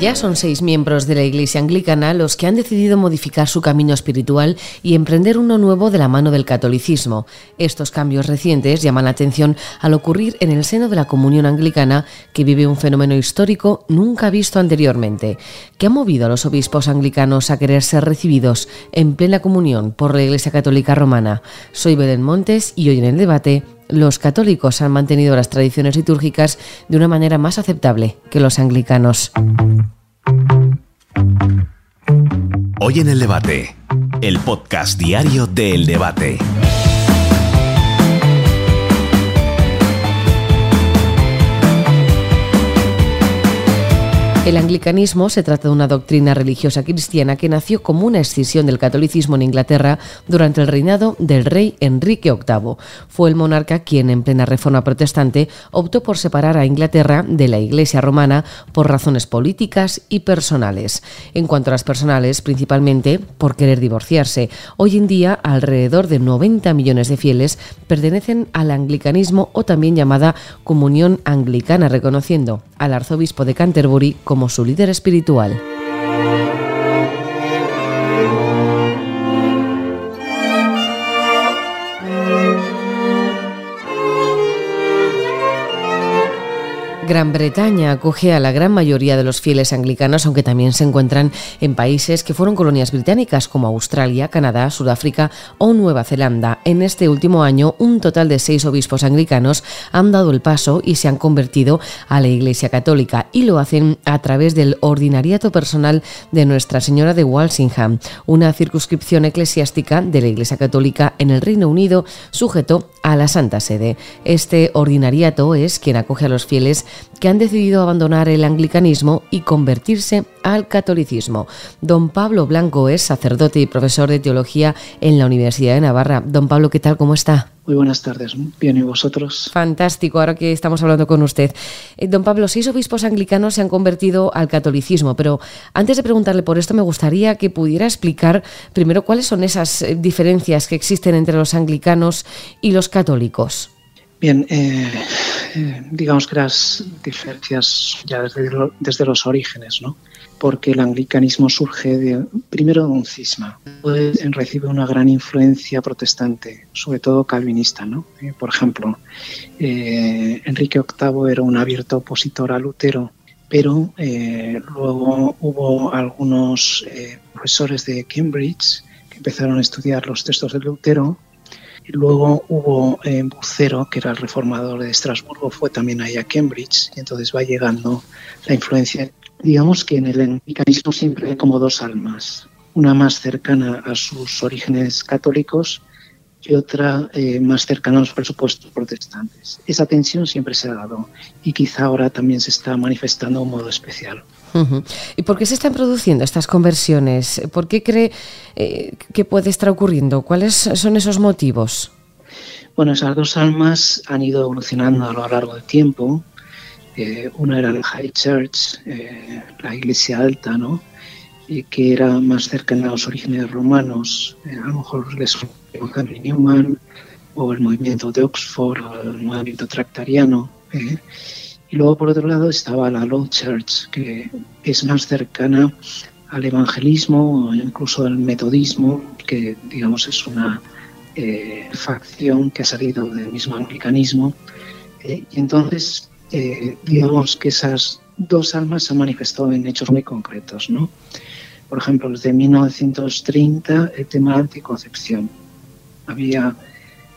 Ya son seis miembros de la Iglesia Anglicana los que han decidido modificar su camino espiritual y emprender uno nuevo de la mano del catolicismo. Estos cambios recientes llaman la atención al ocurrir en el seno de la comunión anglicana, que vive un fenómeno histórico nunca visto anteriormente, que ha movido a los obispos anglicanos a querer ser recibidos en plena comunión por la Iglesia Católica Romana. Soy Belén Montes y hoy en el debate los católicos han mantenido las tradiciones litúrgicas de una manera más aceptable que los anglicanos. Hoy en el debate, el podcast diario del debate. El anglicanismo se trata de una doctrina religiosa cristiana que nació como una escisión del catolicismo en Inglaterra durante el reinado del rey Enrique VIII. Fue el monarca quien, en plena reforma protestante, optó por separar a Inglaterra de la Iglesia romana por razones políticas y personales. En cuanto a las personales, principalmente por querer divorciarse. Hoy en día, alrededor de 90 millones de fieles pertenecen al anglicanismo o también llamada comunión anglicana, reconociendo al arzobispo de Canterbury como su líder espiritual. Gran Bretaña acoge a la gran mayoría de los fieles anglicanos, aunque también se encuentran en países que fueron colonias británicas como Australia, Canadá, Sudáfrica o Nueva Zelanda. En este último año, un total de seis obispos anglicanos han dado el paso y se han convertido a la Iglesia Católica y lo hacen a través del ordinariato personal de Nuestra Señora de Walsingham, una circunscripción eclesiástica de la Iglesia Católica en el Reino Unido, sujeto a la Santa Sede. Este ordinariato es quien acoge a los fieles que han decidido abandonar el anglicanismo y convertirse al catolicismo. Don Pablo Blanco es sacerdote y profesor de teología en la Universidad de Navarra. Don Pablo, ¿qué tal? ¿Cómo está? Muy buenas tardes. Bien, ¿y vosotros? Fantástico, ahora que estamos hablando con usted. Eh, don Pablo, seis obispos anglicanos se han convertido al catolicismo, pero antes de preguntarle por esto, me gustaría que pudiera explicar primero cuáles son esas eh, diferencias que existen entre los anglicanos y los católicos. Bien, eh, eh, digamos que las diferencias ya desde, los orígenes, ¿no? Porque el anglicanismo surge de, primero de un cisma, recibe una gran influencia protestante, sobre todo calvinista, ¿no? Eh, por ejemplo, Enrique VIII era un abierto opositor a Lutero, pero luego hubo algunos profesores de Cambridge que empezaron a estudiar los textos de Lutero Luego hubo eh, Bucero, que era el reformador de Estrasburgo, fue también ahí a Cambridge, y entonces va llegando la influencia. Digamos que en el anglicanismo siempre hay como dos almas, una más cercana a sus orígenes católicos y otra eh, más cercana a los presupuestos protestantes. Esa tensión siempre se ha dado y quizá ahora también se está manifestando de un modo especial. ¿Y por qué se están produciendo estas conversiones? ¿Por qué cree eh, que puede estar ocurriendo? ¿Cuáles son esos motivos? Bueno, esas dos almas han ido evolucionando a lo largo del tiempo. Eh, una era la High Church, eh, la Iglesia Alta, ¿no? que era más cercana a los orígenes romanos. a lo mejor les Henry Newman o el movimiento de Oxford o el movimiento tractariano. Y luego, por otro lado, estaba la Low Church, que es más cercana al evangelismo o incluso al metodismo, que digamos es una eh, facción que ha salido del mismo anglicanismo. Eh, y entonces, eh, digamos que esas dos almas se han manifestado en hechos muy concretos. ¿no? Por ejemplo, desde 1930, el tema de anticoncepción. Había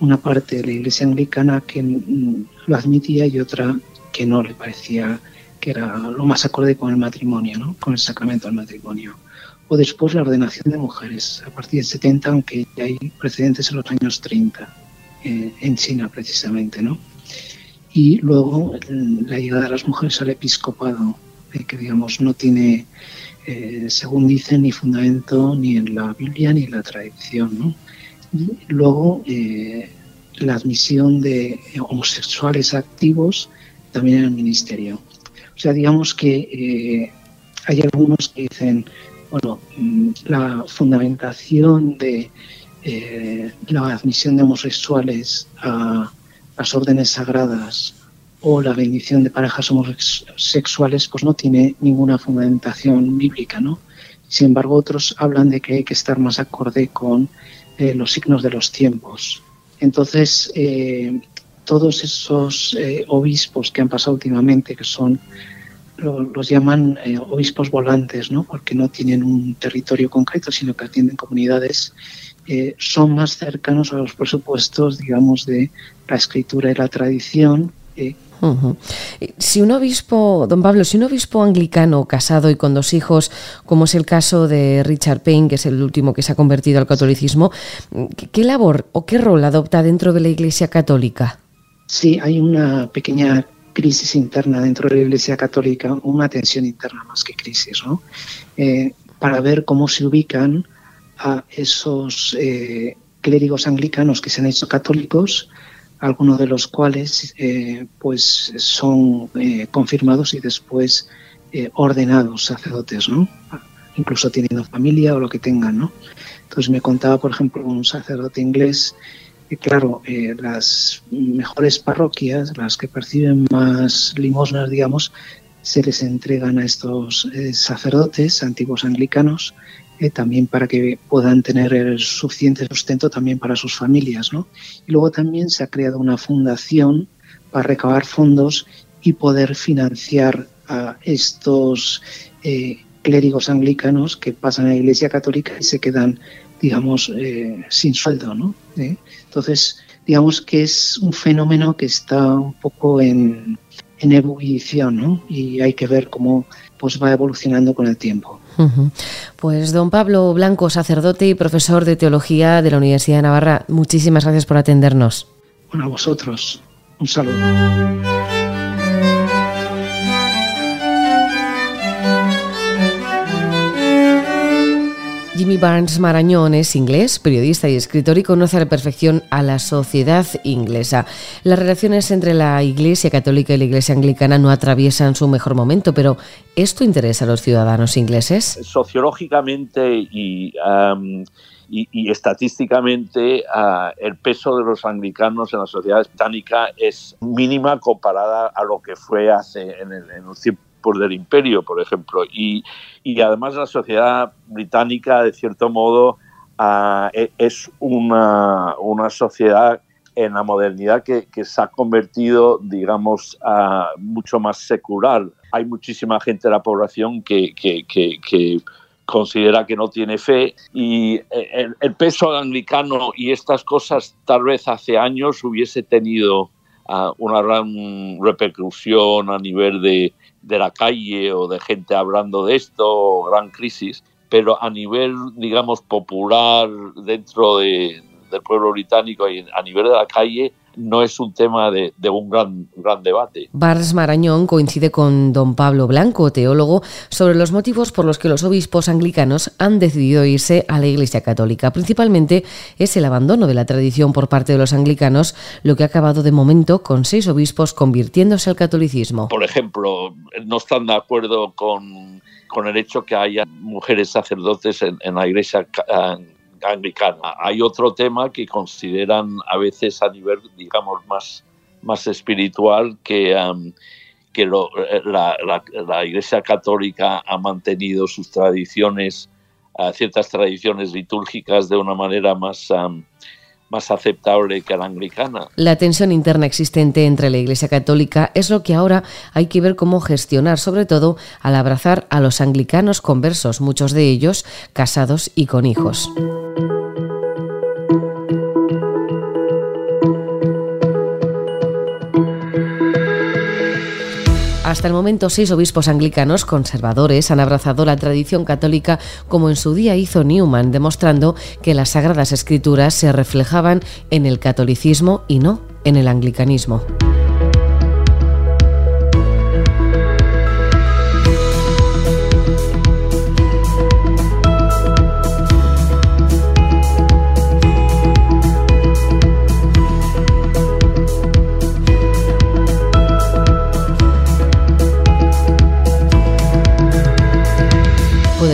una parte de la iglesia anglicana que mm, lo admitía y otra que no le parecía que era lo más acorde con el matrimonio, ¿no? con el sacramento del matrimonio. O después la ordenación de mujeres, a partir del 70, aunque ya hay precedentes en los años 30, eh, en China precisamente. ¿no? Y luego la llegada de las mujeres al episcopado, eh, que digamos no tiene, eh, según dicen, ni fundamento ni en la Biblia ni en la tradición. ¿no? Y luego la admisión de homosexuales activos también en el ministerio. O sea, digamos que eh, hay algunos que dicen, bueno, mm, la fundamentación de eh, la admisión de homosexuales a las órdenes sagradas o la bendición de parejas homosexuales pues no tiene ninguna fundamentación bíblica, ¿no? Sin embargo, otros hablan de que hay que estar más acorde con eh, los signos de los tiempos. Entonces, eh, todos esos eh, obispos que han pasado últimamente, que son los llaman obispos volantes, ¿no? porque no tienen un territorio concreto, sino que atienden comunidades, son más cercanos a los presupuestos, digamos, de la escritura y la tradición si un obispo, don Pablo, si un obispo anglicano casado y con dos hijos, como es el caso de Richard Payne, que es el último que se ha convertido al catolicismo, ¿qué labor o qué rol adopta dentro de la Iglesia Católica? Sí, hay una pequeña crisis interna dentro de la Iglesia Católica, una tensión interna más que crisis, ¿no? Eh, para ver cómo se ubican a esos eh, clérigos anglicanos que se han hecho católicos algunos de los cuales eh, pues son eh, confirmados y después ordenados sacerdotes, ¿no? incluso teniendo familia o lo que tengan. ¿no? Entonces me contaba, por ejemplo, un sacerdote inglés que, claro, las mejores parroquias, las que perciben más limosnas, digamos, se les entregan a estos sacerdotes antiguos anglicanos eh, también para que puedan tener el suficiente sustento también para sus familias. ¿no? Y luego también se ha creado una fundación para recabar fondos y poder financiar a estos eh, clérigos anglicanos que pasan a la Iglesia Católica y se quedan, digamos, eh, sin sueldo. ¿no? Entonces, digamos que es un fenómeno que está un poco en, en ebullición ¿no? y hay que ver cómo pues, va evolucionando con el tiempo. Pues don Pablo Blanco, sacerdote y profesor de teología de la Universidad de Navarra, muchísimas gracias por atendernos. Bueno, a vosotros. Un saludo. Barnes Marañón es inglés, periodista y escritor y conoce a la perfección a la sociedad inglesa. Las relaciones entre la Iglesia Católica y la Iglesia Anglicana no atraviesan su mejor momento, pero ¿esto interesa a los ciudadanos ingleses? Sociológicamente y, estadísticamente ah, el peso de los anglicanos en la sociedad británica es mínima comparada a lo que fue hace en el, en el tiempo del imperio, por ejemplo. Y, y además la sociedad británica, de cierto modo, e, es una, una, sociedad en la modernidad que, que se ha convertido, digamos, uh, mucho más secular. Hay muchísima gente de la población que, que, que considera que no tiene fe y eh, el, el, peso anglicano y estas cosas tal vez hace años hubiese tenido uh, una gran repercusión a nivel de, de la calle o de gente hablando de esto, gran crisis, pero a nivel, digamos, popular dentro de, del pueblo británico y a nivel de la calle, no es un tema de, un gran, gran debate. Bars Marañón coincide con don Pablo Blanco, teólogo, sobre los motivos por los que los obispos anglicanos han decidido irse a la Iglesia Católica. Principalmente es el abandono de la tradición por parte de los anglicanos, lo que ha acabado de momento con seis obispos convirtiéndose al catolicismo. Por ejemplo, no están de acuerdo con, con el hecho que haya mujeres sacerdotes en, en la Iglesia anglicana. Hay otro tema que consideran a veces a nivel, digamos, más, más espiritual que, que la, Iglesia Católica ha mantenido sus tradiciones, uh, ciertas tradiciones litúrgicas de una manera más más aceptable que la anglicana. La tensión interna existente entre la Iglesia Católica es lo que ahora hay que ver cómo gestionar, sobre todo al abrazar a los anglicanos conversos, muchos de ellos casados y con hijos. Hasta el momento, seis obispos anglicanos conservadores han abrazado la tradición católica como en su día hizo Newman, demostrando que las sagradas escrituras se reflejaban en el catolicismo y no en el anglicanismo.